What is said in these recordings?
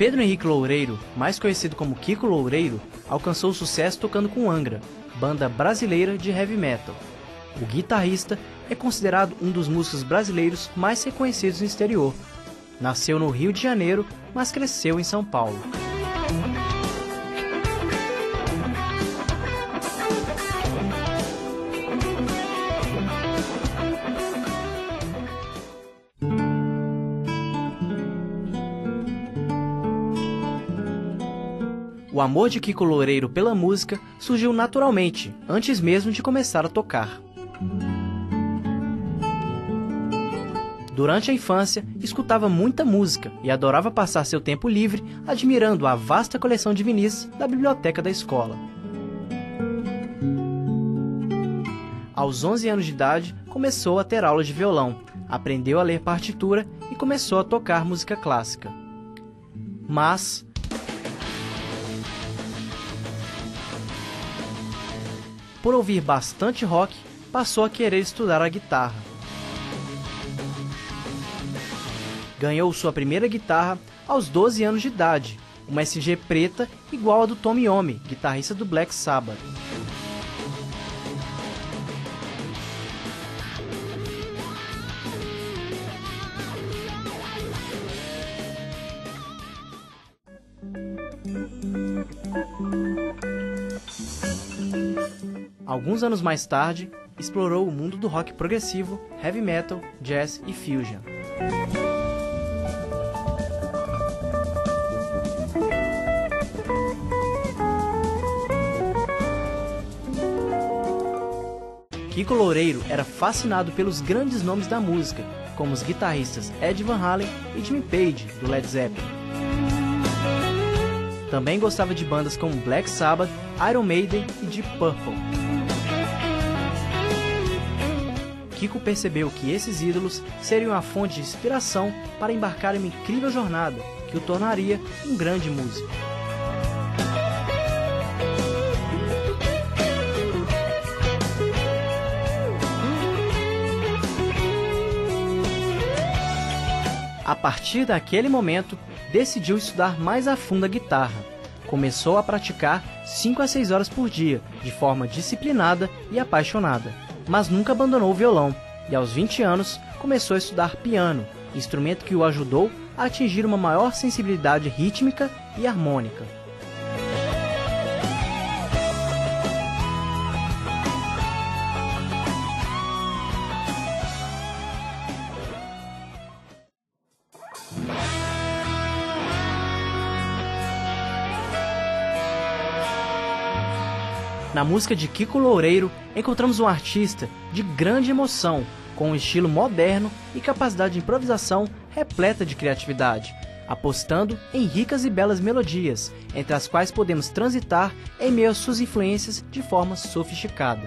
Pedro Henrique Loureiro, mais conhecido como Kiko Loureiro, alcançou sucesso tocando com Angra, banda brasileira de heavy metal. O guitarrista é considerado um dos músicos brasileiros mais reconhecidos no exterior. Nasceu no Rio de Janeiro, mas cresceu em São Paulo. O amor de Kiko Loureiro pela música surgiu naturalmente, antes mesmo de começar a tocar. Durante a infância, escutava muita música e adorava passar seu tempo livre admirando a vasta coleção de vinis da biblioteca da escola. Aos 11 anos de idade, começou a ter aulas de violão, aprendeu a ler partitura e começou a tocar música clássica. Mas, por ouvir bastante rock, passou a querer estudar a guitarra. Ganhou sua primeira guitarra aos 12 anos de idade, uma SG preta igual a do Tommy Iommi, guitarrista do Black Sabbath. Alguns anos mais tarde, explorou o mundo do rock progressivo, heavy metal, jazz e fusion. Kiko Loureiro era fascinado pelos grandes nomes da música, como os guitarristas Ed Van Halen e Jimmy Page, do Led Zeppelin. Também gostava de bandas como Black Sabbath, Iron Maiden e Deep Purple. Kiko percebeu que esses ídolos seriam a fonte de inspiração para embarcar em uma incrível jornada que o tornaria um grande músico. A partir daquele momento, decidiu estudar mais a fundo a guitarra. Começou a praticar 5 a 6 horas por dia, de forma disciplinada e apaixonada, mas nunca abandonou o violão. E aos 20 anos, começou a estudar piano, instrumento que o ajudou a atingir uma maior sensibilidade rítmica e harmônica. Na música de Kiko Loureiro, encontramos um artista de grande emoção, com um estilo moderno e capacidade de improvisação repleta de criatividade, apostando em ricas e belas melodias, entre as quais podemos transitar em meio às suas influências de forma sofisticada.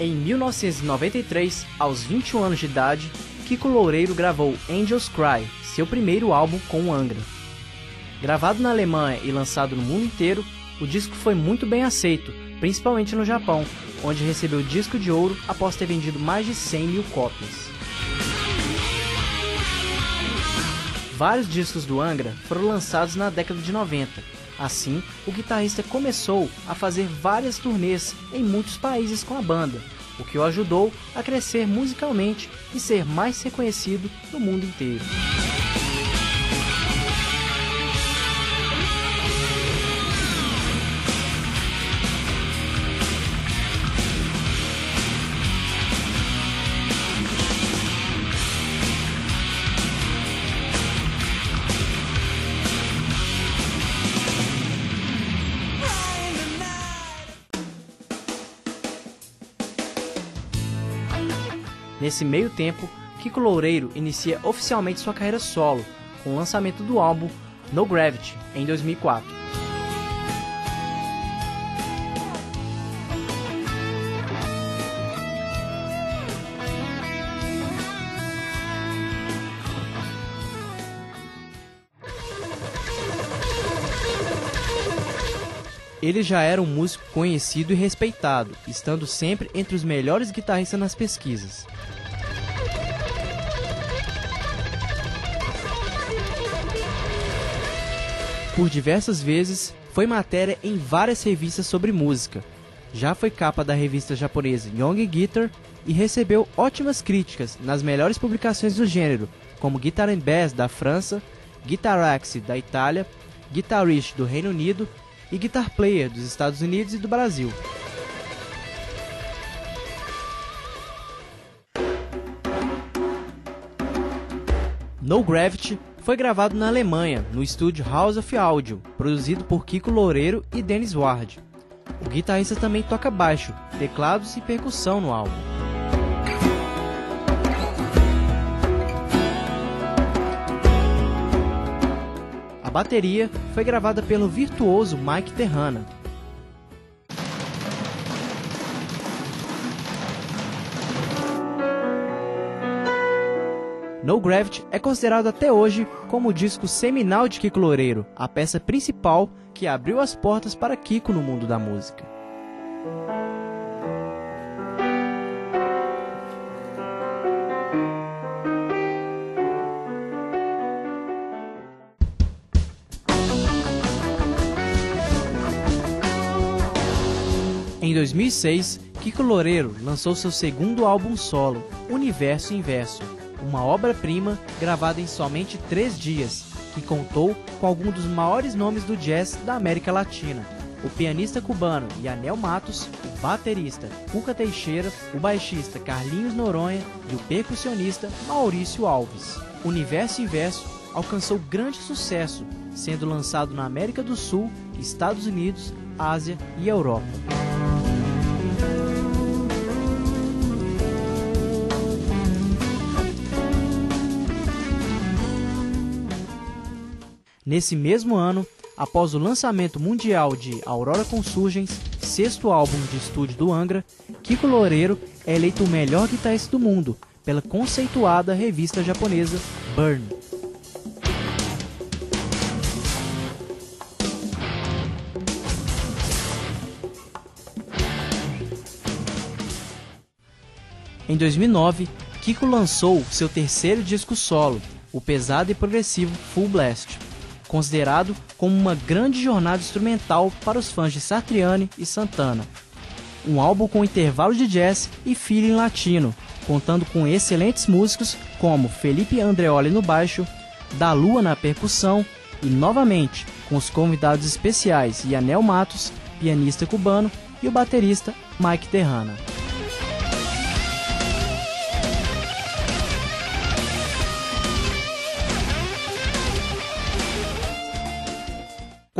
Em 1993, aos 21 anos de idade, Kiko Loureiro gravou Angels Cry, seu primeiro álbum com o Angra. Gravado na Alemanha e lançado no mundo inteiro, o disco foi muito bem aceito, principalmente no Japão, onde recebeu disco de ouro após ter vendido mais de 100 mil cópias. Vários discos do Angra foram lançados na década de 90. Assim, o guitarrista começou a fazer várias turnês em muitos países com a banda, o que o ajudou a crescer musicalmente e ser mais reconhecido no mundo inteiro. Nesse meio tempo, Kiko Loureiro inicia oficialmente sua carreira solo, com o lançamento do álbum No Gravity, em 2004. Ele já era um músico conhecido e respeitado, estando sempre entre os melhores guitarristas nas pesquisas. Por diversas vezes, foi matéria em várias revistas sobre música. Já foi capa da revista japonesa Young Guitar e recebeu ótimas críticas nas melhores publicações do gênero, como Guitar and Bass da França, Guitaraxi da Itália, Guitarist do Reino Unido e Guitar Player dos Estados Unidos e do Brasil. No Gravity foi gravado na Alemanha, no estúdio House of Audio, produzido por Kiko Loureiro e Dennis Ward. O guitarrista também toca baixo, teclados e percussão no álbum. A bateria foi gravada pelo virtuoso Mike Terrana. No Gravity é considerado até hoje como o disco seminal de Kiko Loureiro, a peça principal que abriu as portas para Kiko no mundo da música. Em 2006, Kiko Loureiro lançou seu segundo álbum solo, Universo Inverso, uma obra-prima gravada em somente três dias, que contou com alguns dos maiores nomes do jazz da América Latina. O pianista cubano Yanel Matos, o baterista Cuca Teixeira, o baixista Carlinhos Noronha e o percussionista Maurício Alves. Universo Inverso alcançou grande sucesso, sendo lançado na América do Sul, Estados Unidos, Ásia e Europa. Nesse mesmo ano, após o lançamento mundial de Aurora Consurgens, sexto álbum de estúdio do Angra, Kiko Loureiro é eleito o melhor guitarrista do mundo pela conceituada revista japonesa Burn. Em 2009, Kiko lançou seu terceiro disco solo, o pesado e progressivo Full Blast considerado como uma grande jornada instrumental para os fãs de Satriani e Santana. Um álbum com intervalo de jazz e feeling latino, contando com excelentes músicos como Felipe Andreoli no baixo, Da Lua na percussão e novamente com os convidados especiais Yanel Matos, pianista cubano, e o baterista Mike Terrana.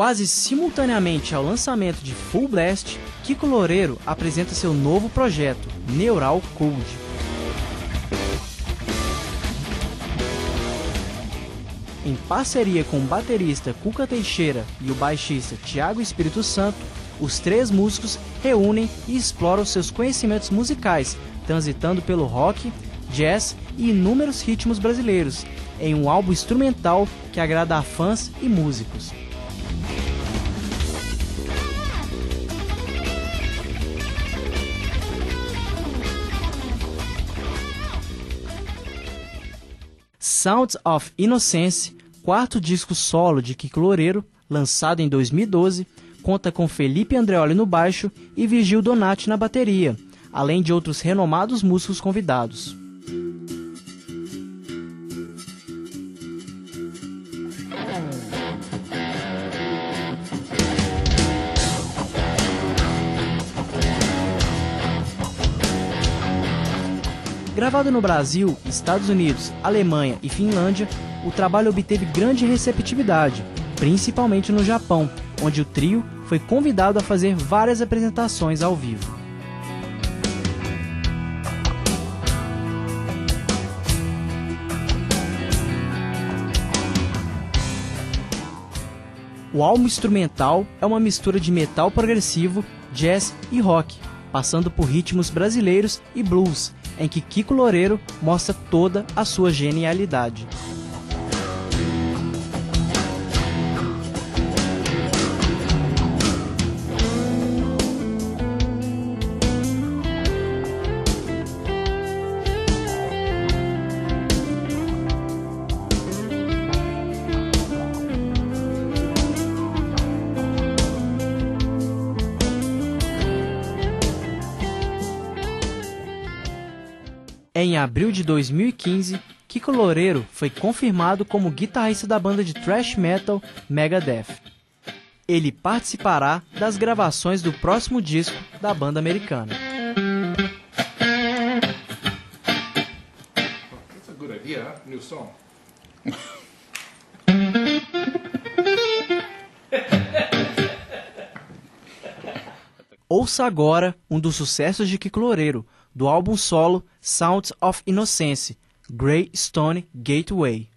Quase simultaneamente ao lançamento de Full Blast, Kiko Loureiro apresenta seu novo projeto, Neural Code. Em parceria com o baterista Cuca Teixeira e o baixista Tiago Espírito Santo, os três músicos reúnem e exploram seus conhecimentos musicais, transitando pelo rock, jazz e inúmeros ritmos brasileiros, em um álbum instrumental que agrada a fãs e músicos. Sounds of Innocence, quarto disco solo de Kiko Loureiro, lançado em 2012, conta com Felipe Andreoli no baixo e Virgil Donati na bateria, além de outros renomados músicos convidados. Gravado no Brasil, Estados Unidos, Alemanha e Finlândia, o trabalho obteve grande receptividade, principalmente no Japão, onde o trio foi convidado a fazer várias apresentações ao vivo. O álbum instrumental é uma mistura de metal progressivo, jazz e rock, passando por ritmos brasileiros e blues, em que Kiko Loureiro mostra toda a sua genialidade. Em abril de 2015, Kiko Loureiro foi confirmado como guitarrista da banda de thrash metal Megadeth. Ele participará das gravações do próximo disco da banda americana. That's a good idea, huh? New song. Ouça agora um dos sucessos de Kiko Loureiro, do álbum solo Sounds of Innocence, Grey Stone Gateway.